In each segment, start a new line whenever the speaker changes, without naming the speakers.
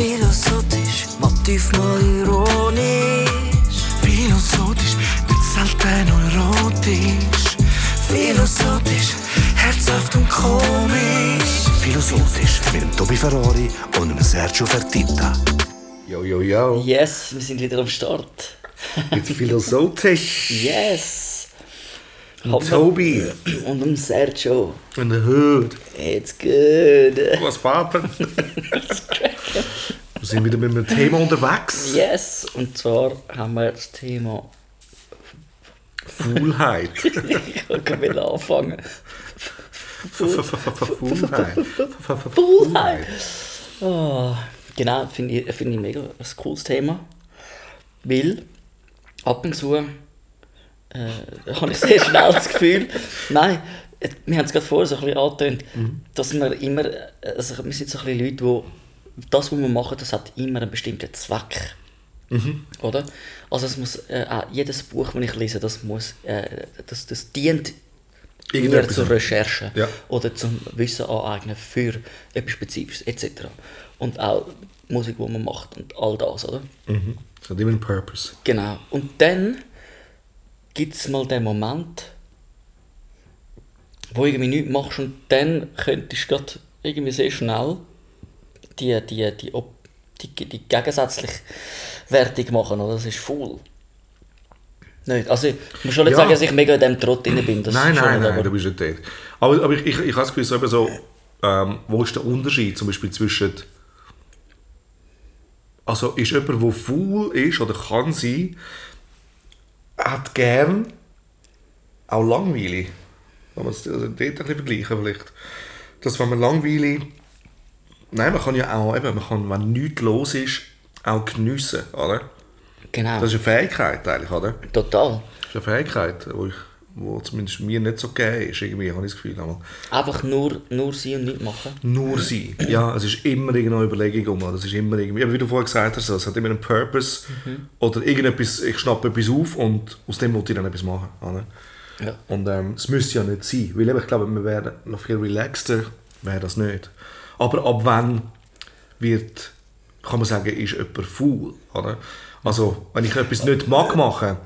Philosophisch, Motiv mal ironisch. Philosophisch, nicht selten erotisch. Philosophisch, herzhaft und komisch.
Philosophisch mit dem Tobi Ferrari und dem Sergio Fertitta.
Jo, jo, jo.
Yes, wir sind wieder am Start.
Jetzt philosophisch.
Yes!
Und Tobi.
Und um Sergio.
Und der Hood.
It's good.
Was Papa? Wir sind wieder mit einem Thema unterwegs.
Yes! Und zwar haben wir das Thema.
Faulheit.
Ich kann wieder anfangen.
Faulheit.
Faulheit. Oh, genau, finde ich, find ich mega ein cooles Thema. Weil ab und zu äh, habe ich sehr schnell das Gefühl, nein, äh, wir haben es gerade vorher so ein bisschen angetönt, dass wir immer, also wir sind so ein bisschen Leute, die das, was wir machen, das hat immer einen bestimmten Zweck. Oder? Also es muss, äh, jedes Buch, das ich lese, das muss, äh, das, das dient mir zur Recherche
Ja.
oder zum Wissen aneignen für etwas Spezifisches etc. Und auch Musik, die man macht und all das, oder?
Mhm. Das hat immer einen Purpose.
Genau. Und dann gibt es mal den Moment, wo irgendwie nichts machst und dann könntest du gerade irgendwie sehr schnell die, die, die, Op- die, die gegensätzliche Wertung machen, oder? Das ist faul. Nicht. Also ich muss schon nicht
Ja.
sagen, dass ich mega in diesem Trott drin bin. Das
nein, nein,
nicht,
nein,
aber-
du bist nicht dort. Aber, aber ich, ich, ich habe das Gefühl, so, eben so, ähm, wo ist der Unterschied zum Beispiel zwischen also ist jemand, der faul ist oder kann sein, hat gern auch Langweile. Wenn man es also dort ein bisschen vergleichen vielleicht. Dass wenn man Langweile Nein, man kann ja auch, eben, man kann, wenn nichts los ist, auch geniessen, oder?
Genau,
Das ist eine Fähigkeit eigentlich, oder?
total.
Das ist eine Fähigkeit, wo, ich, wo zumindest mir nicht so gegeben ist, irgendwie, habe ich das Gefühl. Aber
Einfach nur, nur sein und nicht machen.
nur sein. Ja, es ist immer irgendeine Überlegung um. Es ist immer irgendwie, wie du vorher gesagt hast, es hat immer einen Purpose oder irgendetwas, ich schnappe etwas auf und aus dem wollte ich dann etwas machen. Oder?
Ja.
Und ähm, es müsste ja nicht sein, weil ich glaube, wir wären noch viel relaxter, wäre das nicht. Aber ab wann wird, kann man sagen, ist jemand faul, oder? Also, wenn ich etwas nicht mag machen,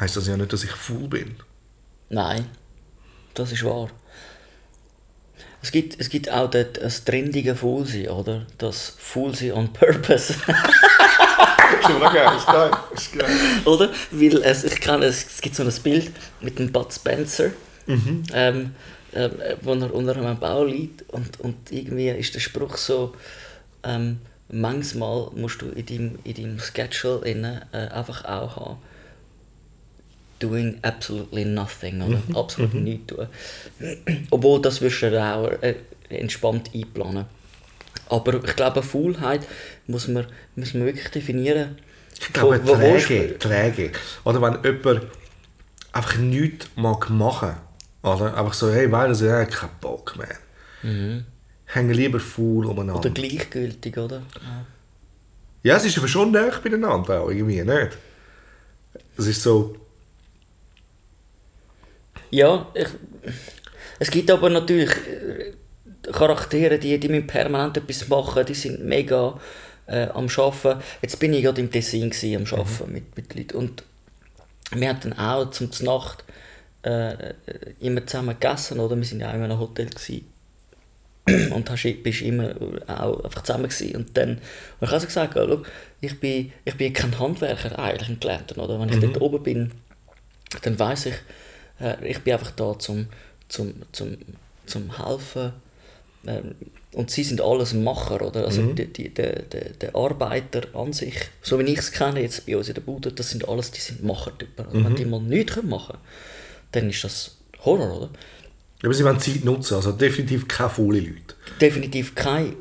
heisst das ja nicht, dass ich faul bin.
Nein, das ist wahr. Es gibt, es gibt auch dort das trendige Foolsein, oder? Das Foolsein on Purpose.
Geil, ist geil, ist geil.
oder? Weil es, ich kann, es, es gibt so ein Bild mit dem Bud Spencer, ähm, ähm, wo er unter einem Bau liegt und, und irgendwie ist der Spruch so, ähm, manchmal musst du in deinem, in deinem Schedule innen, äh, einfach auch haben, doing absolutely nothing, oder? Absolut nichts tun. Obwohl, das wirst du auch äh, entspannt einplanen. Aber ich glaube, Faulheit muss man, muss man wirklich definieren.
Ich glaube,
Wo- wo- wo-
träge, träge. Oder wenn jemand einfach nichts mag machen, oder? Einfach so, hey, weil also, ja, kein Bock mehr. Hängen lieber faul umeinander.
Oder gleichgültig, oder?
ja, es ist aber schon näher beieinander auch, irgendwie, nicht? Es ist so,
Ja, ich, es gibt aber natürlich äh, Charaktere, die, die müssen permanent etwas machen, die sind mega äh, am Arbeiten. Jetzt bin ich gerade im Tessin gewesen, am Arbeiten mit, mit Leuten und wir hatten dann auch zum Nacht äh, immer zusammen gegessen, oder? Wir sind ja auch in einem Hotel gewesen. und hast, bist immer auch einfach zusammen gewesen. Und dann, und ich habe also gesagt, ja, schau, ich bin, ich bin kein Handwerker eigentlich ein Gelernter, oder? Wenn ich dort oben bin, dann weiß ich, äh, ich bin einfach da zum, zum, zum, zum helfen. Ähm, und sie sind alles Macher, oder? Also die, die, der, der, der Arbeiter an sich, so wie ich es kenne jetzt bei uns in der Bude, das sind alles, die sind Machertypen. oder? Wenn die mal nichts machen können, dann ist das Horror, oder?
aber sie wollen Zeit nutzen, also definitiv keine faule Leute.
definitiv keine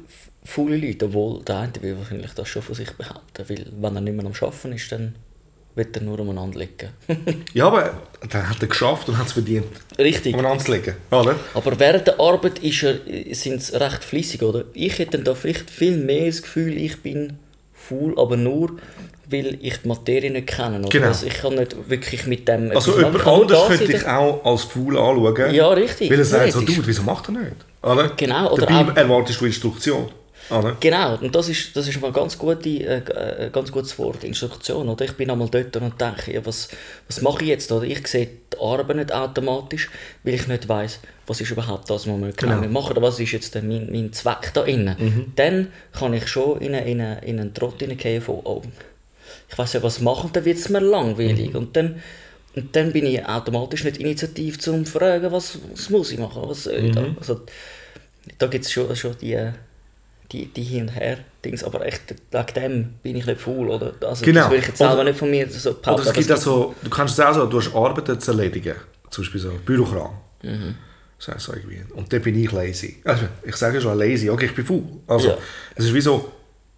faule Leute, obwohl der eine will wahrscheinlich das schon von sich behaupten, weil wenn er nicht mehr am Arbeiten ist, dann wird er nur umeinander liegen.
Ja, aber dann hat er geschafft und hat es verdient,
Richtig.
umeinander zu legen, oder?
Aber während der Arbeit ist er, sind sie recht flüssig, oder? Ich hätte da vielleicht viel mehr das Gefühl, ich bin faul, aber nur, weil ich die Materie nicht kenne. Oder?
Genau.
Also ich kann nicht wirklich mit dem...
Also jemand
da
könnte ich auch als faul anschauen.
Ja, richtig,
Weil er sagt so, du, wieso macht er nicht? Oder?
Genau, oder
Dabei
auch-
erwartest du Instruktion. Oder?
Genau, und das ist, das ist ein ganz, gute, äh, äh, ganz gutes Wort, Instruktion. Oder? Ich bin einmal dort und denke, ja, was, was mache ich jetzt? Oder? Ich sehe die Arbeit nicht automatisch, weil ich nicht weiß, was ist überhaupt das, was wir genau.
Genau.
machen oder was ist jetzt mein, mein Zweck da innen. Dann kann ich schon in, eine, in, eine, in einen Trott hineingehen von, oh, ich weiß ja, was machen, dann wird es mir langweilig. Und dann und dann bin ich automatisch nicht initiativ zum fragen, was, was muss ich machen, was soll ich da. Also, da gibt es schon, schon die, die, die Hin- und Her-Dings, aber echt, wegen dem bin ich nicht faul, oder? Also,
Genau.
Das will ich jetzt
Oder-
selber nicht von mir so
Oder es gibt auch so, du kannst es auch so, du hast Arbeiten zu erledigen. Zum Beispiel so Bürokram.
Mhm.
Das heisst so irgendwie. Und dann bin ich lazy. Also, ich sage schon lazy, okay, ich bin faul. Also,
Ja.
es ist wie so,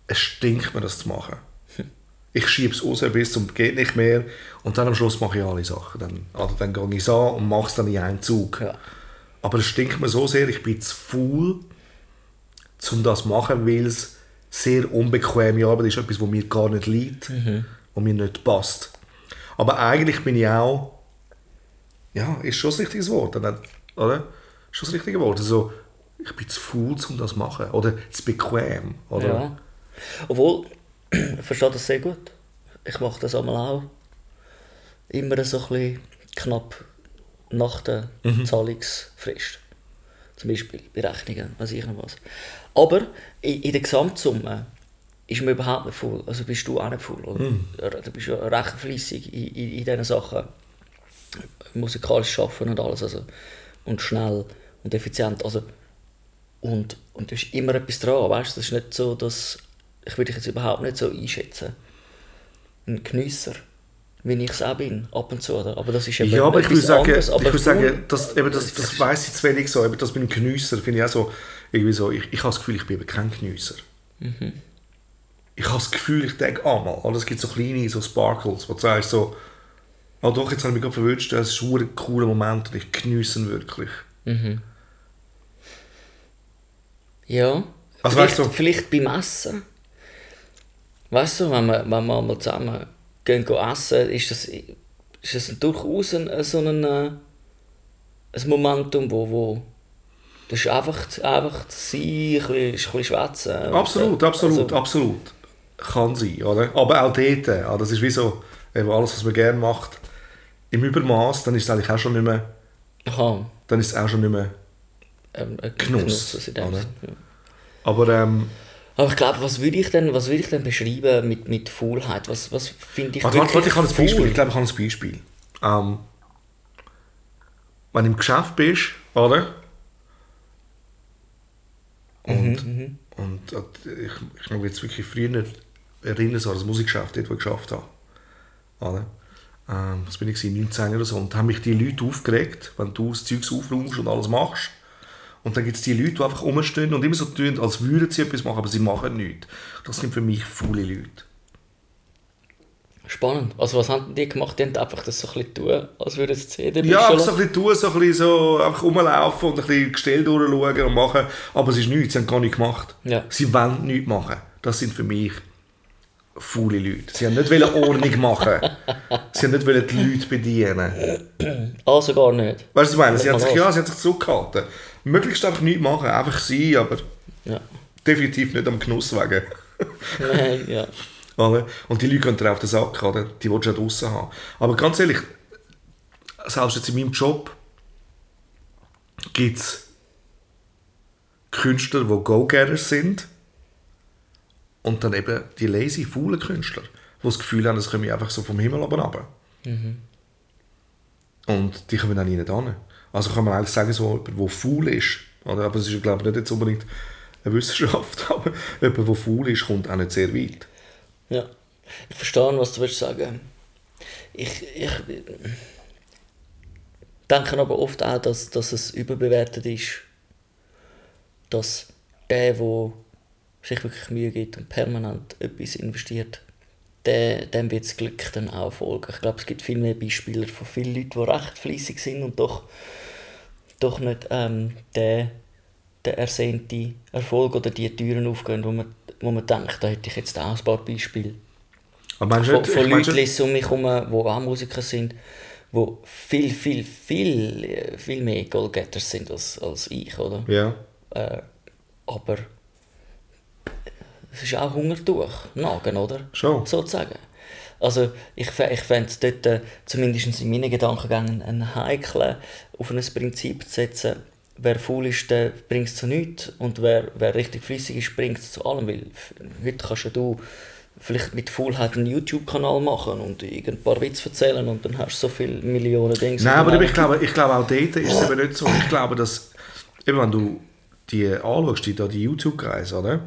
es stinkt mir, das zu machen. Ich schiebe es raus bis zum geht nicht mehr und dann am Schluss mache ich alle Sachen. Dann, also dann gehe ich es an und mache es dann in einem Zug.
Ja.
Aber es stinkt mir so sehr, ich bin zu faul, um das zu machen, weil es sehr unbequeme Arbeit ist, etwas, was mir gar nicht liegt und mir nicht passt. Aber eigentlich bin ich auch, ja, ist schon das richtige Wort, oder? Ist schon das richtige Wort. Also, ich bin zu faul, um das zu machen. Oder zu bequem. Oder?
Ja. Obwohl, ich verstehe das sehr gut. Ich mache das einmal auch. Immer so ein bisschen knapp nach der Zahlungsfrist. Zum Beispiel bei Rechnungen, weiß ich noch was. Aber in, in der Gesamtsumme ist man überhaupt nicht voll. Also bist du auch nicht voll. Oder? Du bist ja recht fleissig in, in, in diesen Sachen. Musikalisch arbeiten und alles. Also, und schnell und effizient. Also, und, und da ist immer etwas dran, weißt du? Das ist nicht so, dass... Ich würde dich jetzt überhaupt nicht so einschätzen. Ein Genüsser, wie ich es auch bin, ab und zu. Oder? Aber das ist eben
Ja, aber ich würde sagen,
anderes, aber
ich würde sagen das, eben das, das weiss ich zu wenig so. Eben das mit dem Geniesser finde ich auch so, irgendwie so, ich, ich habe das Gefühl, ich bin eben kein Geniesser. Ich habe das Gefühl, ich denke, ah mal, oder es gibt so kleine so Sparkles, wo du sagst so, ah doch, jetzt habe ich mich gerade verwünscht, das ist ein cooler Moment und ich geniesse ihn wirklich.
Ja.
Also
vielleicht,
weißt du-
vielleicht beim Essen. Weißt du, wenn wir, wenn wir mal zusammen gehen, gehen essen, ist das, ist das durchaus ein, so ein, äh, ein Momentum, wo, wo das ist einfach, einfach sein, ein bisschen, ein bisschen schwätzen.
Absolut, absolut,
Also,
absolut. Kann sein, oder? Aber auch dort, ah, das ist wie so, eben alles, was man gerne macht, im Übermaß, dann ist es eigentlich auch schon nicht mehr,
aha,
dann ist es auch schon nicht mehr.
ähm, ein
Genuss?
Sinn, ja.
Aber ähm,
Aber ich glaube, was würde ich denn, was würde ich denn beschreiben mit, mit Faulheit? Was, was finde ich
Warte, warte, warte, ich habe ein? Beispiel. Ich glaube, ich habe ein Beispiel. Ähm, wenn du im Geschäft bist, oder? Und, und äh, ich, ich mag jetzt wirklich früher erinnern, so an das Musikgeschäft, dort, wo ich geschafft habe. Oder? Ähm, das bin ich gewesen, 19 oder so. Und da haben mich die Leute aufgeregt, wenn du das Zeug aufräumst und alles machst. Und dann gibt es die Leute, die einfach rumstehen und immer so tun, als würden sie etwas machen, aber sie machen nichts. Das sind für mich faule Leute.
Spannend. Also was haben die gemacht? Die haben einfach das so ein bisschen tun, als würden sie CD
Ja, einfach so ein bisschen tun, so ein bisschen so einfach rumlaufen und ein bisschen Gestell durchschauen und machen. Aber es ist nichts, sie haben gar nichts gemacht.
Ja.
Sie wollen nichts machen. Das sind für mich faule Leute. Sie haben nicht wollen Ordnung machen. Sie haben nicht wollen die Leute bedienen.
Also gar nicht.
Weißt du, was ich meine? Sie haben sich, ja, sie haben sich zurückgehalten. Möglichst einfach nichts machen, einfach sein, aber
Ja.
definitiv nicht am Genuss wegen.
Nein, ja.
Und die Leute gehen dir auf den Sack, oder? die willst du ja draussen haben. Aber ganz ehrlich, selbst jetzt in meinem Job gibt es Künstler, die Go-Getters sind und dann eben die lazy, faulen Künstler, die das Gefühl haben, das komme einfach so vom Himmel oben runter. Und die kommen dann nicht an. Also kann man eigentlich sagen, so jemand, der faul ist, oder? aber es ist glaube ich nicht jetzt unbedingt eine Wissenschaft, aber jemand, der faul ist, kommt auch nicht sehr weit.
ja. Ich verstehe, was du willst sagen. Ich, ich denke aber oft auch, dass, dass es überbewertet ist, dass der, der sich wirklich Mühe gibt und permanent etwas investiert, der, dem wird das Glück dann auch folgen. Ich glaube, es gibt viel mehr Beispiele von vielen Leuten, die recht fleissig sind und doch, doch nicht ähm, der, der ersehnte Erfolg oder die Türen aufgehen, wo man, wo man denkt, da hätte ich jetzt auch ein paar Beispiele
Aber
von,
nicht,
von Leuten lese um mich herum, die auch Musiker sind, die viel, viel, viel, viel mehr Goalgetters sind als, als ich, oder?
Ja.
Äh, aber es ist auch Hungertuch, Nagen, oder?
Schon.
Sozusagen. Also ich, ich fände es dort, äh, zumindest in meinen Gedankengängen, ein heikel, auf ein Prinzip zu setzen, wer faul ist, der bringt es zu nichts und wer, wer richtig flüssig ist, bringt es zu allem, weil heute kannst ja du vielleicht mit Faulheit einen YouTube-Kanal machen und irgendein paar Witze erzählen und dann hast du so viele Millionen Dinge.
Nein, aber ich glaube, ich glaube auch dort ist es eben nicht so. Ich glaube, dass, eben wenn du die anschaust, die, die YouTube-Kreise, oder?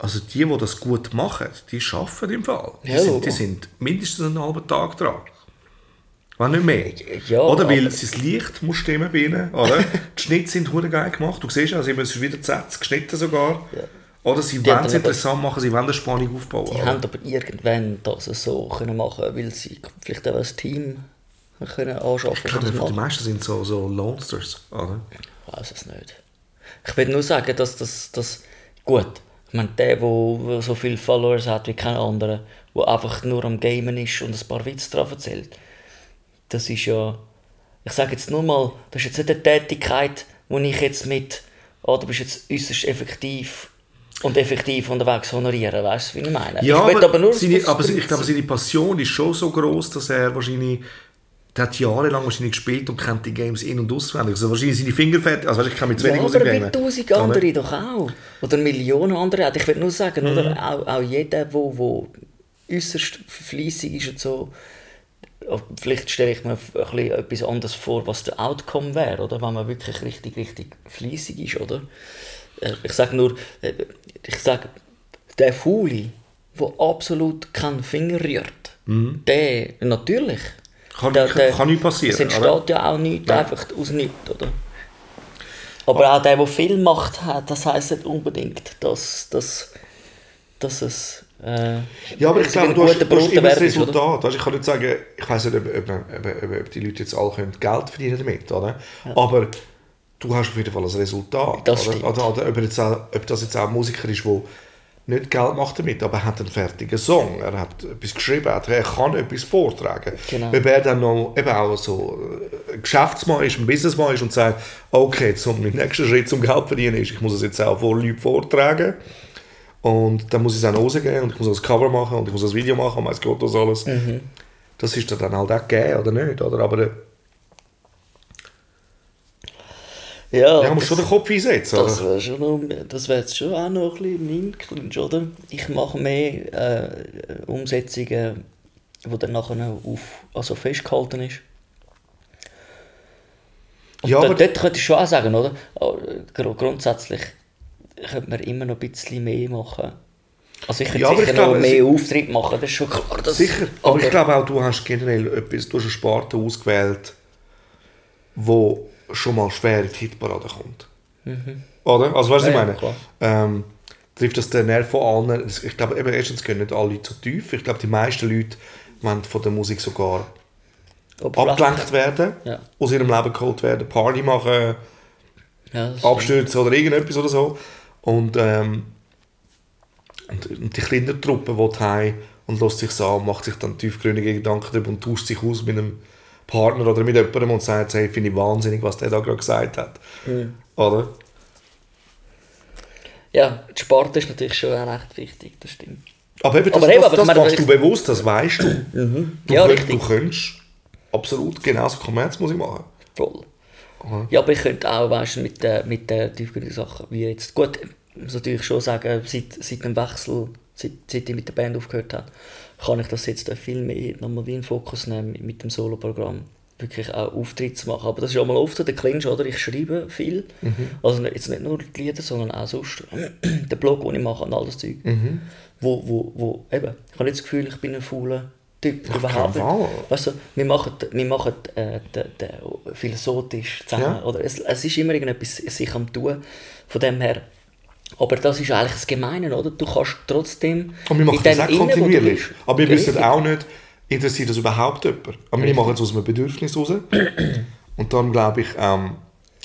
Also die, die das gut machen, die arbeiten im Fall. Die,
Ja,
sind, die sind mindestens einen halben Tag dran. Wenn nicht mehr.
Ja,
oder weil das Licht muss stimmen bei ihnen, oder? die Schnitte sind hure geil gemacht. Du siehst also, es ist wieder Z geschnitten sogar. Oder sie wollen es interessant machen, sie wollen eine Spannung aufbauen.
Die
oder?
haben aber irgendwann das so können machen weil sie vielleicht auch ein Team können anschaffen
Ich glaube, die meisten sind so, so Lonesters, oder?
Ich weiß es nicht. Ich will nur sagen, dass das, das gut. Ich meine, der, der so viele Followers hat wie kein anderer, der einfach nur am Gamen ist und ein paar Witze drauf erzählt, das ist ja, ich sage jetzt nur mal, das ist jetzt nicht eine Tätigkeit, wo ich jetzt mit, oh, du bist jetzt äußerst effektiv und effektiv unterwegs honorieren, weißt du, wie ich meine?
Ja,
ich will
aber,
nur
seine, aber ich glaube, seine Passion ist schon so groß, dass er wahrscheinlich der hat jahrelang wahrscheinlich gespielt und kennt die Games in- und auswendig. Also wahrscheinlich seine Finger fertig. Also weißt ich kann mit zu
Ja,
wenig
aber
Musik
wie tausend
Oder?
andere doch auch. Oder Millionen andere. Ich will nur sagen,
Mhm.
oder? Auch, auch jeder, der wo, wo äußerst fleissig ist und so, vielleicht stelle ich mir ein etwas anderes vor, was der Outcome wäre, oder? Wenn man wirklich richtig, richtig fleissig ist, oder? Äh, Ich sage nur, äh, ich sage, der Fauli, der absolut keinen Finger rührt, der, natürlich.
Kann-
der,
kann- kann nicht passieren,
Es entsteht
oder?
ja auch nichts
Nein.
einfach aus nichts, oder? Aber auch der, der viel Macht hat, das heisst nicht unbedingt, dass, dass, dass es äh,
Ja, aber ich glaube, du hast, du hast immer das
ist, oder?
Resultat. Weißt, ich kann nicht sagen, ich weiß nicht, ob, ob, ob, ob, die Leute jetzt alle können Geld verdienen damit, oder? Aber du hast auf jeden Fall ein Resultat.
Das
oder? Oder, oder ob, jetzt auch, ob das jetzt auch ein Musiker ist, der nicht Geld macht damit, aber er hat einen fertigen Song, er hat etwas geschrieben, er kann etwas vortragen.
Genau.
Ob er dann noch eben auch so ein Geschäftsmann ist, ein Businessmann ist und sagt, okay, zum, mein nächster Schritt zum Geld verdienen ist, ich muss es jetzt auch vor Leuten vortragen und dann muss ich es auch rausgeben und ich muss das Cover machen und ich muss das Video machen und weiß Gott was alles.
Mhm.
Das ist dann halt auch gegeben, oder nicht? Oder? Aber äh,
Ja,
ja, man muss
das-
schon den Kopf einsetzen.
Das wäre schon noch, das wäre jetzt schon auch noch ein bisschen mein Clinch, oder? Ich mache mehr äh, Umsetzungen, wo dann nachher auf, also festgehalten ist. Und
Ja, aber-
dort könnte ich schon auch sagen, oder? Aber gr- grundsätzlich könnte man immer noch ein bisschen mehr machen. Also ich könnte
Ja, aber
sicher
ich glaube,
noch mehr Auftritte machen, das ist schon klar. Das,
Sicher, aber ich glaube auch, du hast generell etwas, du hast eine Sparte ausgewählt, wo schon mal schwer in die Hitparade kommt. Oder? Also weißt du, was
Mhm. Ja,
ich meine? Ähm, trifft das den Nerv von allen? Ich glaube, eben, erstens gehen nicht alle so tief. Ich glaube, die meisten Leute wollen von der Musik sogar abgelenkt werden,
Ja.
aus ihrem Leben geholt werden, Party machen,
Ja,
abstürzen oder irgendetwas oder so. Und, ähm, und, und die kleine Truppe will heim und lässt sich an, macht sich dann tiefgründige Gedanken darüber und tauscht sich aus mit einem Partner oder mit jemandem und sagt, hey, finde ich wahnsinnig, was der da gerade gesagt hat. Oder?
ja, die Sparte ist natürlich schon auch recht wichtig, das stimmt.
Aber eben, das,
Aber eben,
das,
aber
das
meine,
machst du bewusst, das weißt du. Du,
Ja,
könnt, du könntest absolut genauso Kommerzmusik machen.
Voll. Ja, aber ich könnte auch, weißt du, mit der, mit der tiefgründigen Sachen, wie jetzt, gut, ich muss natürlich schon sagen, seit, seit dem Wechsel, seit, seit ich mit der Band aufgehört habe, kann ich das jetzt viel mehr nochmal wie in den Fokus nehmen mit, mit dem Soloprogramm. Wirklich auch Auftritte zu machen. Aber das ist auch mal oft der Clinch, oder? Ich schreibe viel. Also nicht- jetzt nicht nur die Lieder, sondern auch sonst den Blog, den ich mache und all das Zeug. Wo, wo, wo, eben, ich habe nicht das Gefühl, ich bin ein fauler Typ. überhaupt
Fall.
nicht. Weißt du, wir machen, wir machen äh, den, den philosophisch zusammen.
Ja.
Oder es, es ist immer irgendetwas sich am tun. Von dem her. Aber das ist eigentlich das Gemeine, oder? Du kannst trotzdem.
Und wir machen das auch
Innen,
kontinuierlich.
bist-
Aber wir wissen
Richtig.
auch nicht, interessiert das überhaupt jemand. Aber wir machen es aus einem Bedürfnis raus. Und dann glaube ich, ähm,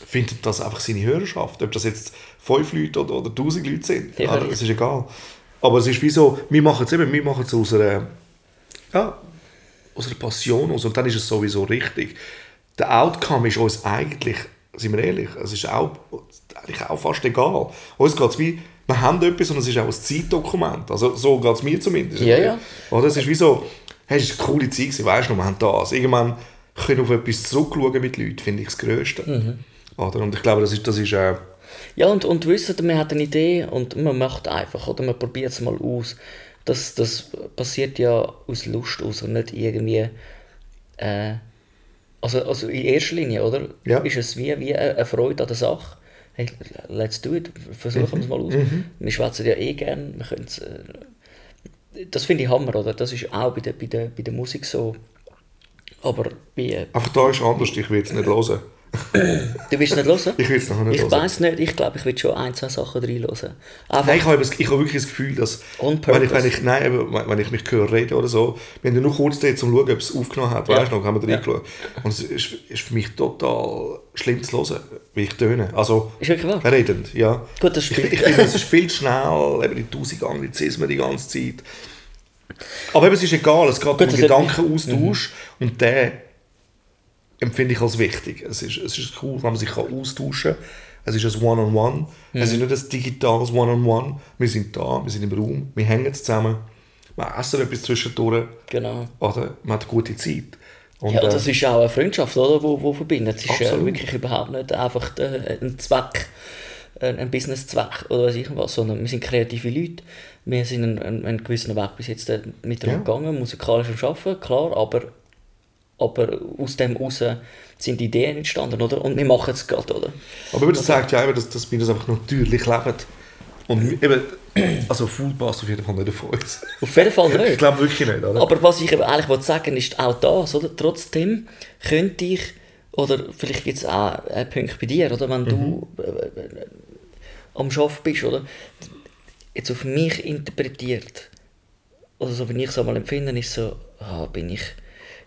findet das einfach seine Hörerschaft. Ob das jetzt fünf Leute oder, oder tausend Leute sind,
Ja, richtig.
es ist egal. Aber es ist wie so, wir machen es eben, wir machen es aus einer, ja, aus einer Passion aus und dann ist es sowieso richtig. Der Outcome ist uns eigentlich, sind wir ehrlich, es ist auch, eigentlich auch fast egal. Uns geht es wie wir haben etwas und es ist auch ein Zeitdokument. Also so geht es mir zumindest.
Ja, ja.
Oder es ist wie so, hey, es war eine coole Zeit, gewesen, weißt du, wir haben das. Irgendwann können wir auf etwas zurückschauen mit Leuten, finde ich das Größte.
Mhm.
Oder? Und ich glaube, das ist, das ist äh,
Ja, und, und wissen, man hat eine Idee und man macht einfach, oder man probiert es mal aus. Das, das passiert ja aus Lust aus und nicht irgendwie. Äh, also, also in erster Linie, oder?
Ja.
Ist es wie, wie eine Freude an der Sache. Hey, let's do it, versuchen wir es mal aus. Wir schwätzen ja eh gern, wir äh, Das finde ich Hammer, oder? Das ist auch bei der, bei der, bei der Musik so. Aber bei,
einfach da ist anders, ich will es nicht hören.
Du willst nicht hören?
Ich will es nachher nicht
Ich
hören.
weiß nicht, ich glaube, ich will schon ein, zwei Sachen reinhören.
Nein, ich habe, ich habe wirklich das Gefühl, dass
On
wenn ich, wenn, ich, nein, wenn ich mich höre reden oder so, wir haben ja nur kurz dort, um zu schauen, ob es aufgenommen hat,
Ja.
weißt du noch, haben wir
Ja.
reingeschaut. Und es ist, ist für mich total schlimm zu hören, wie ich töne. Also,
Ist wirklich wahr?
redend, ja.
Gut, das
ich,
stimmt.
ich finde, es ist viel zu schnell, eben die tausend Anglizismen die ganze Zeit. Aber eben, es ist egal, es geht um
das
den Gedankenaustausch und der empfinde ich als wichtig. Es ist, es ist cool, wenn man sich kann austauschen kann. Es ist ein One-on-One. Es ist nicht ein digitales One-on-One. Wir sind da, wir sind im Raum, wir hängen zusammen, wir essen etwas zwischendurch,
Genau.
oder man hat eine gute Zeit. Und,
Ja,
äh,
das ist auch eine Freundschaft, oder, wo, wo verbindet. Es ist äh,
Absolut.
wirklich überhaupt nicht einfach äh, ein Zweck, ein, ein Business-Zweck oder weiß ich was, sondern wir sind kreative Leute. Wir sind einen, einen, gewissen Weg bis jetzt äh, miteinander
Ja.
gegangen, musikalisch am Arbeiten, klar, aber, aber aus dem raus sind Ideen entstanden, oder? Und wir machen es gerade, oder?
Aber das zeigt ja eben, dass, dass wir das einfach natürlich leben. Und eben, also Food passt auf jeden Fall nicht auf uns.
Auf jeden Fall
Ich
nicht.
glaube wirklich nicht, oder?
Aber was ich eben eigentlich wollte sagen ist auch das, oder? Trotzdem könnte ich, oder vielleicht gibt es auch einen Punkt bei dir, oder? Wenn du äh, äh, am Arbeiten bist, oder? Jetzt auf mich interpretiert, oder so wie ich es einmal empfinde, ist so, ah, bin ich,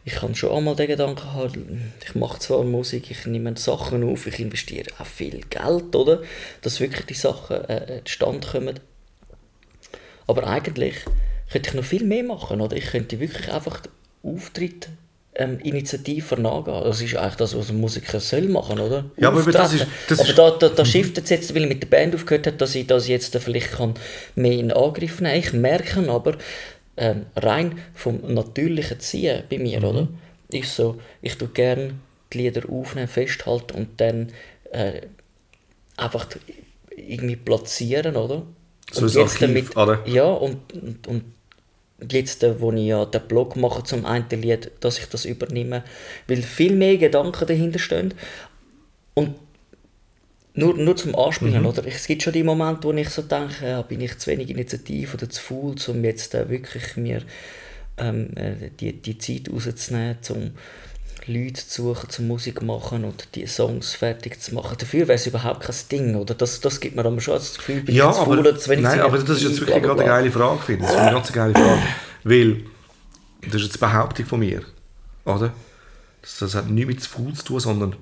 ich kann schon einmal den Gedanken haben, ich mache zwar Musik, ich nehme Sachen auf, ich investiere auch viel Geld, oder? Dass wirklich die Sachen äh, zustande kommen. Aber eigentlich könnte ich noch viel mehr machen, oder? Ich könnte wirklich einfach den Auftritt ähm, initiativ nachgehen. Das ist eigentlich das, was ein Musiker soll machen, oder?
Ja, aber das ist- das
aber da, da, da shiftet es jetzt, weil ich mit der Band aufgehört habe, dass ich das jetzt vielleicht kann mehr in Angriff nehmen kann. Ich merke aber, ähm, rein vom natürlichen Ziehen bei mir, oder? Ist so, ich tue gerne die Lieder aufnehmen, festhalten und dann äh, einfach irgendwie platzieren, oder?
So
und
ein Archiv, oder?
Ja, und, und, und jetzt, äh, wo ich ja den Blog mache zum einen Lied, dass ich das übernehme, weil viel mehr Gedanken dahinter stehen. Und nur, nur zum Anspielen, oder? Es gibt schon die Momente, wo ich so denke, ja, bin ich zu wenig initiativ oder zu faul, um jetzt äh, wirklich mir ähm, äh, die, die Zeit rauszunehmen, um Leute zu suchen, zum Musik machen und die Songs fertig zu machen. Dafür wäre es überhaupt kein Ding, oder? Das, das gibt mir aber schon das Gefühl, bin
Ja,
ich zu faul oder zu wenig
nein, aber das ist jetzt wirklich gerade eine geile Frage, finde ich. Das ist eine ganz geile Frage. Weil, das ist jetzt Behauptung von mir, oder? Das, das hat nichts mit zu faul zu tun, sondern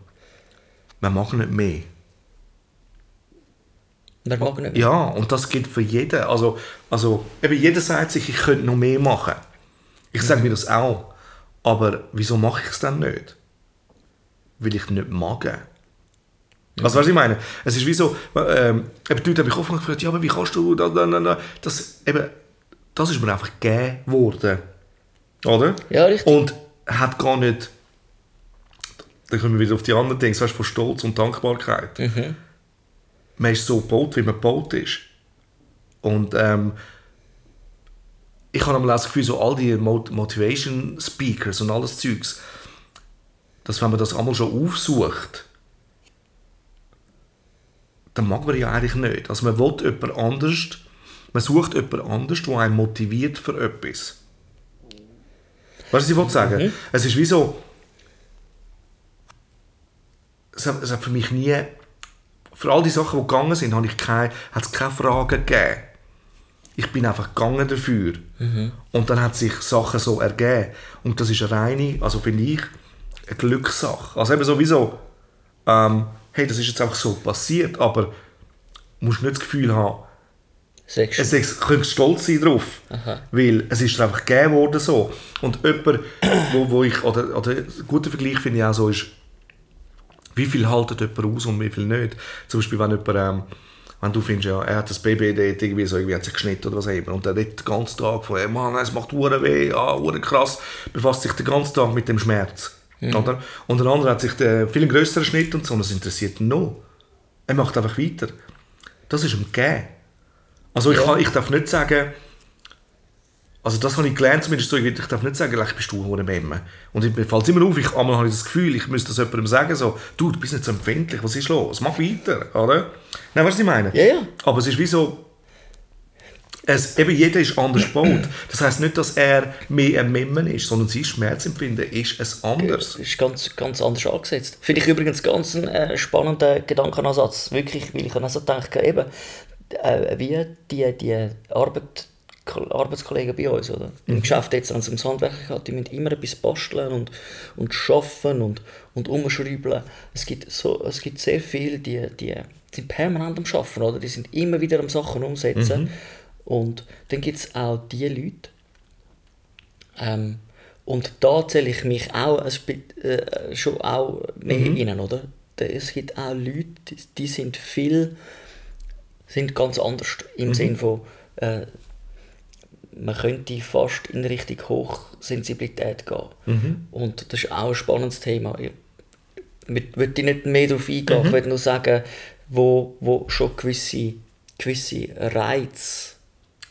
wir machen nicht mehr.
Wer mag nicht?
Ja, und das gilt für jeden. Also, also eben jeder sagt sich, ich könnte noch mehr machen. Ich sage mir das auch. Aber wieso mache ich es dann nicht? Weil ich nicht mag. Also, was ich meine? Es ist wie so, ähm, eben, die Leute haben mich oft gefragt, ja, aber wie kannst du da, da, da, da. Das, eben, das ist mir einfach gegeben worden. Oder?
Ja, richtig.
Und hat gar nicht, dann kommen wir wieder auf die anderen Dinge, weißt du, von Stolz und Dankbarkeit. Man ist so gebaut, wie man gebaut ist. Und ähm, ich habe einmal das Gefühl, so all die Mot- Motivation Speakers und alles Zeugs, dass wenn man das einmal schon aufsucht, dann mag man ja eigentlich nicht. Also man will jemand anders, man sucht jemand anders, der einen motiviert für etwas. Weißt du, was ich will sagen? Es ist wie so, es hat, es hat für mich nie, für all die Sachen, die gegangen sind, habe ich keine, hat es keine Fragen gegeben. Ich bin einfach gegangen dafür. Und dann hat sich Sachen so ergeben. Und das ist eine reine, also finde ich, eine Glückssache. Also eben sowieso, ähm, hey, das ist jetzt einfach so passiert, aber du musst nicht das Gefühl haben,
du?
es ist, könntest stolz sein drauf. Weil es ist dir einfach gegeben worden so. Und jemand, wo, wo ich, oder, oder ein guter Vergleich finde ich auch so, ist, wie viel haltet jemand aus und wie viel nicht. Zum Beispiel, wenn jemand, ähm, Wenn du findest, ja, er hat das Baby dort irgendwie so, irgendwie hat sich geschnitten oder was auch immer. Und er redet den ganzen Tag von, hey, Mann, es macht hure weh, ah, hure krass. Befasst sich den ganzen Tag mit dem Schmerz. Oder? Und der andere hat sich den viel größeren Schnitt und so, und das interessiert ihn noch. Er macht einfach weiter. Das ist ihm gegeben. Also ich,
Ja.
kann, ich darf nicht sagen, also das habe ich gelernt zumindest so, ich darf nicht sagen, «Lech, bist du hure Memme. Und ich- mir fällt es immer auf, ich, einmal habe ich das Gefühl, ich müsste das jemandem sagen, so, du, du bist nicht so empfindlich, was ist los? Mach weiter, oder? Nein, weißt du, was ich meine?
Ja, ja.
Aber es ist wie so, es, eben jeder ist anders gebaut. Das heisst nicht, dass er mehr ein Memmen ist, sondern sein Schmerzempfinden ist es anders.
Das ist ganz, ganz anders angesetzt. Finde ich übrigens ganz einen äh, spannenden Gedankenansatz. Wirklich, weil ich auch so denke, eben, äh, wie die, die Arbeit, Arbeitskollegen bei uns, oder? Im Geschäft jetzt, wenn es ums Handwerk geht, die müssen immer etwas basteln und, und schaffen und, und umschreiben. Es gibt, so, es gibt sehr viele, die, die sind permanent am Schaffen, oder? Die sind immer wieder am Sachen umsetzen. Und dann gibt es auch die Leute, ähm, und da zähle ich mich auch äh, schon auch mehr rein, oder? Es gibt auch Leute, die, sind viel, sind ganz anders im Sinn von, äh, man könnte fast in Richtung Hochsensibilität gehen. Und das ist auch ein spannendes Thema. Ich würde nicht mehr darauf eingehen, ich würde nur sagen, wo, wo schon gewisse, gewisse Reize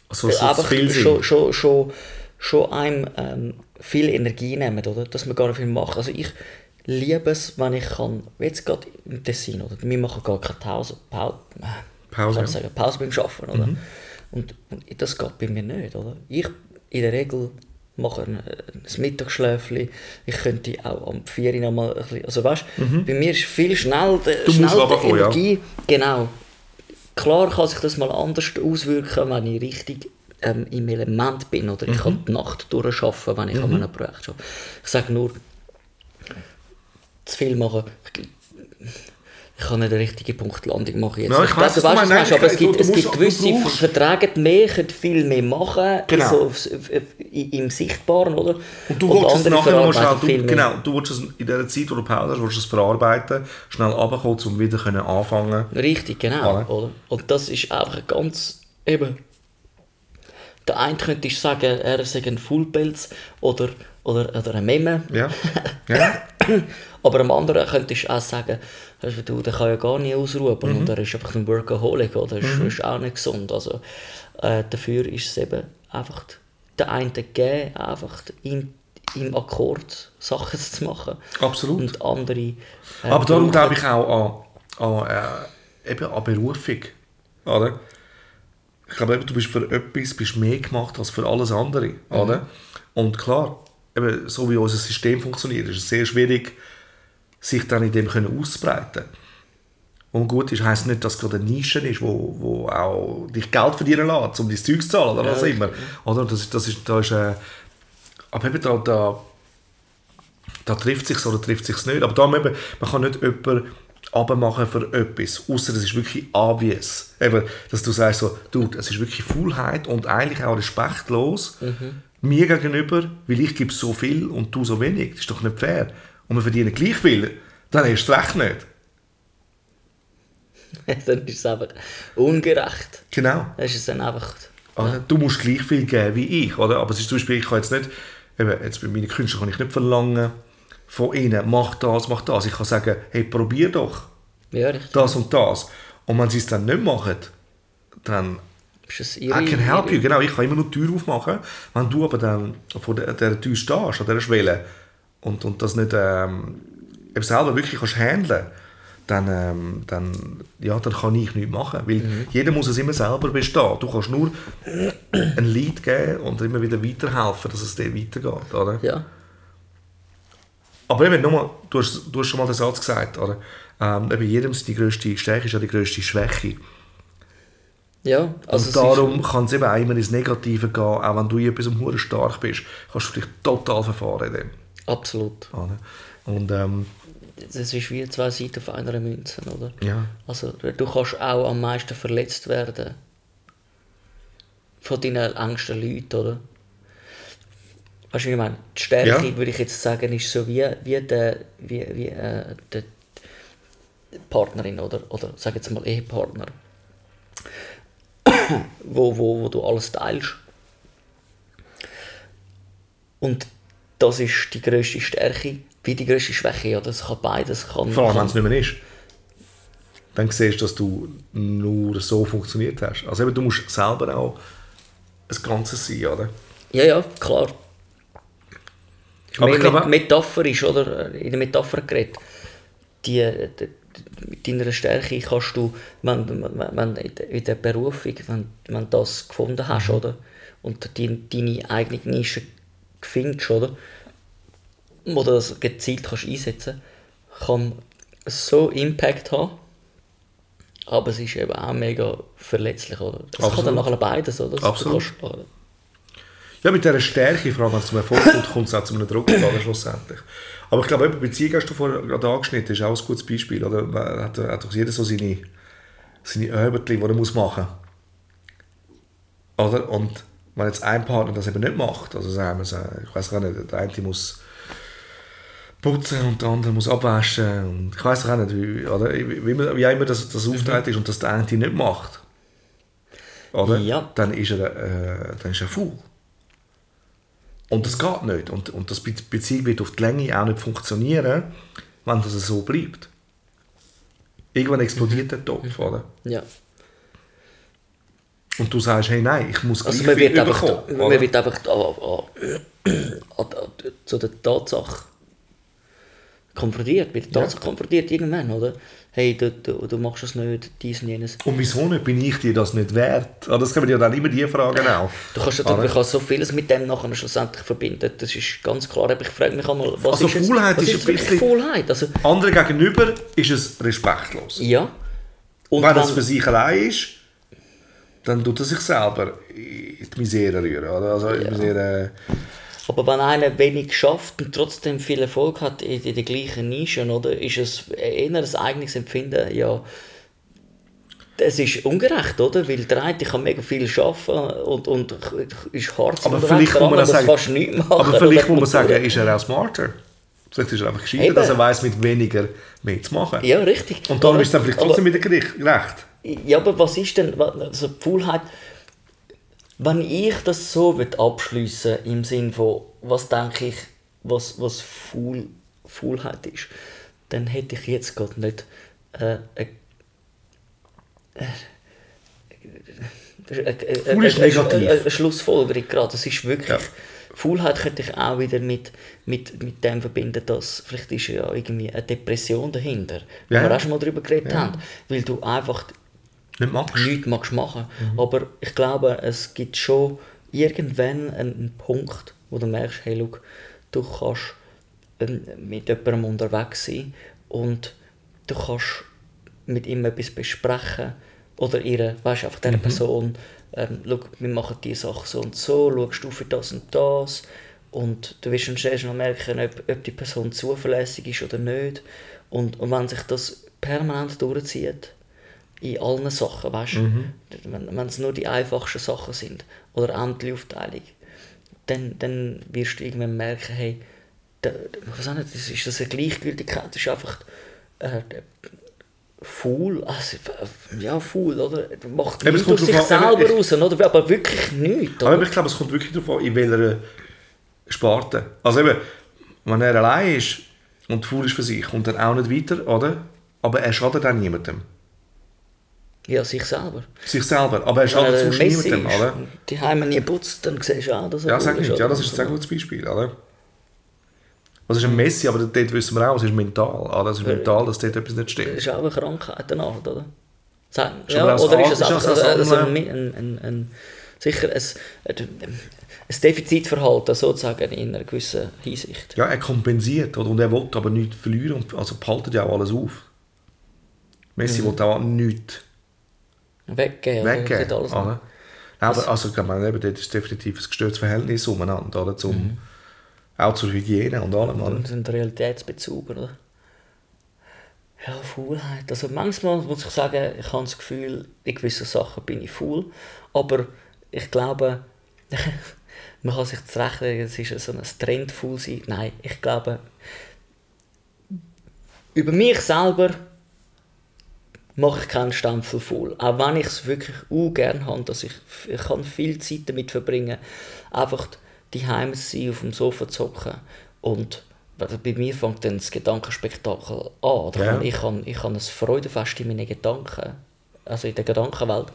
Also, so
einfach
viel
schon, schon, schon, schon einem ähm, viel Energie nehmen, oder? Dass man gar nicht viel macht. Also ich liebe es, wenn ich kann, jetzt gerade im Tessin, oder? Wir machen gar keine Pause, Pause,
Pause,
kann ich sagen, Pause beim Arbeiten, oder? Und, und das geht bei mir nicht, oder? Ich in der Regel mache ein, ein Mittagsschläfchen, ich könnte auch am 4 Uhr noch mal ein bisschen, also weißt, bei mir ist viel schnell, de,
Du musst
schnell die
runterkommen, ja.
Energie, genau, Klar kann sich das mal anders auswirken, wenn ich richtig ähm, im Element bin oder ich kann die Nacht durcharbeiten, wenn ich an einem Projekt arbeite. Ich sage nur, zu viel machen, ich, ich kann nicht eine richtige Punktlandung machen jetzt.
Ja, ich
du
was du
weißt, du meinst, aber es gibt, es gibt gewisse vertragen mehr, können viel mehr machen,
Genau.
so aufs- auf- auf- im Sichtbaren, oder?
Und du willst es nachher noch schnell, du,
mehr.
genau, du willst es in der Zeit, wo du Pause hast, willst es verarbeiten, schnell runterkommen, um wieder können anfangen
Richtig, genau.
Oder?
Oder? Und das ist einfach ein ganz. Eben. Der eine könnte sagen, er sei ein Fullpelz oder, oder, oder ein Memme.
Ja. ja.
Aber am anderen könntest du auch sagen, hörst du, der kann ja gar nicht ausruhen
Mhm.
und er ist einfach ein Workaholic, oder? Das ist, ist auch nicht gesund. Also, äh, dafür ist es eben einfach der eine geben, einfach im, im Akkord Sachen zu machen.
Absolut.
Und andere. äh,
Aber darum glaube ich auch an, an, äh, eben an Berufung. Oder? Ich glaube, eben, du bist für etwas bist mehr gemacht als für alles andere.
Mhm.
Oder? Und klar, eben, so wie unser System funktioniert, ist es sehr schwierig, sich dann in dem können auszubreiten. Und gut ist, heisst nicht, dass es gerade eine Nische ist, wo, wo auch dich Geld verdienen lässt, um dein Zeug zu zahlen oder was
Ja,
immer. Oder? Das, ist- das ist, da ist, äh, aber eben da, da, da trifft sich oder trifft sich nicht. Aber da eben, man kann nicht jemanden abmachen für etwas, außer es ist wirklich obvious. Eben, dass du sagst so, du, es ist wirklich Faulheit und eigentlich auch respektlos mir gegenüber, weil ich gebe so viel und du so wenig. Das ist doch nicht fair. Und wir verdienen gleich viel, dann hast du recht nicht.
dann ist es einfach ungerecht.
Genau.
Das ist es dann einfach.
Oder? Du musst gleich viel geben wie ich, oder? Aber es ist zum Beispiel, ich kann jetzt nicht, eben, jetzt bei meinen Künstlern kann ich nicht verlangen von ihnen, mach das, mach das. Ich kann sagen, hey, probier doch
Ja, richtig.
das und das. Und wenn sie es dann nicht machen, dann
Ist es
I can help you. Genau, ich kann immer nur die Tür aufmachen. Wenn du aber dann vor der, der Tür stehst, an dieser Schwelle, und, und das nicht ähm, selber wirklich kannst handeln dann, ähm, dann, ja, dann kann ich nichts machen. Weil jeder muss es immer selber bestehen. Du kannst nur ein Lied geben und immer wieder weiterhelfen, dass es dir weitergeht. Oder?
Ja.
Aber eben, nochmal, du hast, du hast schon mal den Satz gesagt, oder? Ähm, eben jedem ist die grösste Stärke ist ja die grösste Schwäche.
Ja, also
und darum kann es eben auch immer ins Negative gehen, auch wenn du in etwas stark bist, kannst du dich total verfahren in dem.
Absolut.
Und ähm,
Das ist wie zwei Seiten auf einer Münze, oder?
ja,
Also du kannst auch am meisten verletzt werden. Von deinen engsten Leuten, oder? Weißt du, wie ich meine? Die Stärke,
Ja.
würde ich jetzt sagen, ist so wie, wie, der, wie, wie äh, der die Partnerin, oder? Oder sag jetzt mal Ehepartner. wo, wo, wo du alles teilst. Und das ist die grösste Stärke, wie die grösste Schwäche. Ja, das kann beides. Kann,
Vor allem, wenn es nicht mehr ist. Dann siehst du, dass du nur so funktioniert hast. Also eben, du musst selber auch ein Ganzes sein, oder?
ja, ja, klar.
Aber
Mehr
ich glaube-
met metaphorisch, oder? In der Metapher geredet. Die, die, mit deiner Stärke kannst du, wenn, wenn, wenn in der Berufung, wenn, wenn das gefunden hast,
Mhm.
oder? Und die, deine eigene Nische findest, oder? Oder das gezielt kannst einsetzen kann so Impact haben, aber es ist eben auch mega verletzlich, oder? Es kann
Absolut.
dann nachher beides, oder? Du
Absolut.
kannst-
Ja, mit dieser Stärke, vor allem wenn es zum Erfolg kommt, kommt es auch zu einem Druck, schlussendlich. Aber ich glaube, eben, Beziehung hast du vorher gerade angeschnitten, ist auch ein gutes Beispiel. Oder? Man Hat, hat doch jeder so seine, seine die er muss machen muss. Oder? Und wenn jetzt ein Partner das eben nicht macht, also sagen wir, so, ich weiß gar nicht, der eine muss putzen und der andere muss abwaschen und ich weiß auch nicht, wie, oder? wie, wie, wie immer das, das aufgeteilt ist und das der eine nicht macht, oder?
Ja.
dann ist er, äh, dann ist er faul. Und das geht nicht. Und, und das Be Beziehung wird auf die Länge auch nicht funktionieren, wenn das so bleibt. Irgendwann explodiert der Topf, oder?
Ja.
Und du sagst, hey, nein, ich muss gleich
Also man
viel
wird einfach,
bekommen,
man
oder?
wird einfach zu der Tatsache konfrontiert, mit der Tatsache konfrontiert irgendwann, oder? Hey, du, du, du machst das nicht, dies und jenes.
Und wieso nicht? Bin ich dir das nicht wert? Ah, Das können wir ja dann immer die Fragen auch.
Du kannst, du kannst so vieles mit dem nachher schlussendlich verbinden, das ist ganz klar. Aber ich frage mich einmal, was
Also
ist
Faulheit ist
ist
ein
wirklich
bisschen-
Faulheit? Also,
Anderen gegenüber ist es respektlos.
ja. Und
wenn es für sich allein ist, dann tut er sich selber in die Misere rühren. Oder? Also die Misere,
aber wenn einer wenig schafft und trotzdem viel Erfolg hat in, in der gleichen Nische, oder, ist es eher ein eigenes Empfinden, ja, es ist ungerecht, oder? Weil der eine kann mega viel arbeiten und, und ist hart
Aber
unterwegs,
vielleicht muss man sagen,
fast nichts machen.
aber vielleicht
oder?
muss man sagen, ist er auch smarter. Vielleicht ist er einfach gescheiter,
Eben.
dass er weiß, mit weniger mehr zu machen.
Ja, richtig.
Und darum
Aber-
ist es dann vielleicht
aber-
trotzdem wieder gerecht.
Ja, aber was ist denn, also Faulheit, wenn ich das so will abschliessen im Sinn von, was denke ich, was, was Faul, Faulheit ist, dann hätte ich jetzt gerade nicht äh, äh, äh, äh, äh, äh, äh, äh, Schlussfolgerung gerade. Das ist wirklich.
Ja.
Faulheit könnte ich auch wieder mit, mit, mit dem verbinden, dass vielleicht ist ja irgendwie eine Depression dahinter, wo
Ja.
wir auch schon mal darüber geredet
Ja.
haben, weil du einfach
Nicht magst.
nichts magst machen. Aber ich glaube, es gibt schon irgendwann einen, Punkt, wo du merkst, hey, look, du kannst ähm, mit jemandem unterwegs sein und du kannst mit ihm etwas besprechen oder ihre, weißt einfach dieser Person, ähm, schau, wir machen die Sache so und so, schaust du für das und das und du wirst dann schnell noch merken, ob, ob die Person zuverlässig ist oder nicht und, und wenn sich das permanent durchzieht, in allen Sachen, weißt du? Wenn es nur die einfachsten Sachen sind oder Ämteraufteilung, dann, dann wirst du irgendwann merken, hey, da, ich weiß auch nicht, das ist das eine Gleichgültigkeit, das ist einfach äh, faul, also, ja, faul, oder? Macht nichts aus sich
an,
selber
eben,
raus, oder? aber wirklich nichts.
Aber
Oder?
ich glaube, es kommt wirklich darauf an, in welcher Sparte. Also eben, wenn er allein ist und faul ist für sich, kommt er auch nicht weiter, oder? Aber er schadet auch niemandem.
Ja, sich selber.
Sich selber. Aber er schadet sonst niemandem, oder?
die Heime nie putzt, dann siehst du auch, dass er
Ja, sag nicht. Ja, das ist ein sehr gutes Beispiel, oder? Was ist ein Messi, aber dort wissen wir auch, es ist mental. Oder? Es ist mental, dass dort etwas nicht
Das
stimmt.
ist auch eine Krankheit, eine Art, oder? Ja, oder
das
ist es einfach
ist das das andere?
ein, ein, sicher ein, ein Defizitverhalten sozusagen in einer gewissen Hinsicht?
Ja, er kompensiert, oder? Und er will aber nichts verlieren, also behaltet ja auch alles auf. Messi will auch nichts
Weggehen,
weggeben.
Alles
oder?
noch.
Aber also, ich meine, eben, dort ist definitiv ein gestörtes Verhältnis umeinander, oder? Zum, Auch zur Hygiene und allem, oder?
Ist ein Realitätsbezug, oder? Ja, Faulheit. Also manchmal muss ich sagen, ich habe das Gefühl, in gewissen Sachen bin ich faul. Aber ich glaube, man kann sich zurechtlegen, es ist so ein Trend faul sein. Nein, ich glaube, über mich selber mache ich keinen Stempel voll. Auch wenn ich es wirklich ungern habe, dass ich, ich kann viel Zeit damit verbringen, einfach die Heim sein, auf dem Sofa zu hocken und bei mir fängt dann das Gedankenspektakel an.
Ja.
Ich habe ich habe ein Freudefest in meinen Gedanken, also in der Gedankenwelt,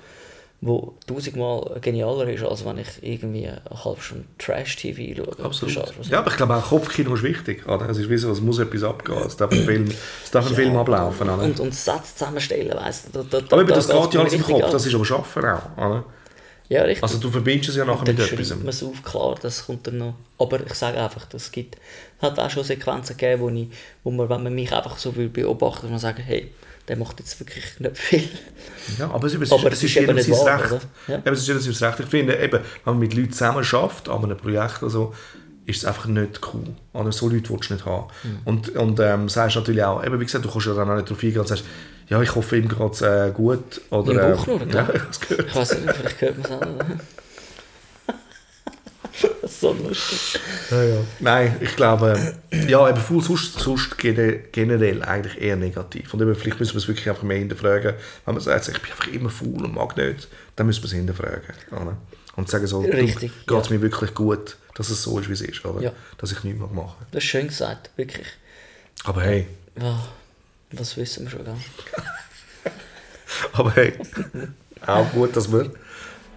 wo tausendmal genialer ist, als wenn ich irgendwie eine halbe Stunde Trash-TV schaue.
Absolut. Ja, aber ich glaube auch Kopfkino ist wichtig. Oder? Es ist wie so, es muss etwas abgehen. Es darf ein Film, es darf ein Film ablaufen. Oder?
Und, und Sätze zusammenstellen, weißt du. Da, da,
aber
da
das geht ja alles im Kopf.
an.
Das ist aber Schaffen auch. Oder?
Ja, richtig.
Also du verbindest es ja nachher mit etwas.
man es auf, klar, das kommt dann noch. Aber ich sage einfach, es gibt, es hat auch schon Sequenzen gegeben, wo, ich, wo man, wenn man mich einfach so will beobachten würde, man sagen, hey, der macht jetzt wirklich nicht viel.
Ja, aber es, es,
Aber
es ist
ist eben
sein
wahr,
Recht.
Ja.
Eben, es ist jedem sein Recht. Ich finde, eben, wenn man mit Leuten zusammen schafft an einem Projekt oder so, ist es einfach nicht cool. Oder so Leute willst du nicht haben.
Mhm.
Und, und ähm, sagst natürlich auch, eben, wie gesagt, du kannst ja dann auch nicht darauf eingehen und sagst, ja, ich hoffe, ihm geht es äh, gut. Oder,
Im
äh,
Bauchnurren,
Ja,
gell?
ich hab's gehört.
Ich weiß nicht, vielleicht hört man es auch ist so lustig.
Ja, ja. Nein, ich glaube, ja, eben faul sonst, sonst gene- generell eigentlich eher negativ. Und eben, vielleicht müssen wir es wirklich einfach mehr hinterfragen. Wenn man sagt, ich bin einfach immer faul und mag nicht, dann müssen wir es hinterfragen. Oder? Und sagen so,
Richtig,
geht es
ja.
mir wirklich gut, dass es so ist, wie es ist. Oder?
Ja.
Dass ich nichts mehr machen
Das ist schön gesagt, wirklich.
Aber hey,
Ja, das wissen wir schon, gell?
aber hey, auch gut, dass wir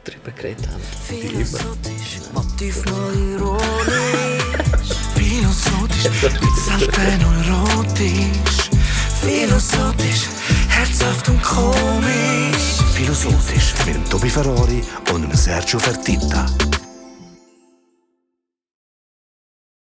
Darüber geredet haben.
Philosophisch, motiv mal ironisch. Philosophisch, mit selten erotisch. Philosophisch, herzhaft und komisch.
Philosophisch mit dem Tobi Ferrari und dem Sergio Fertitta.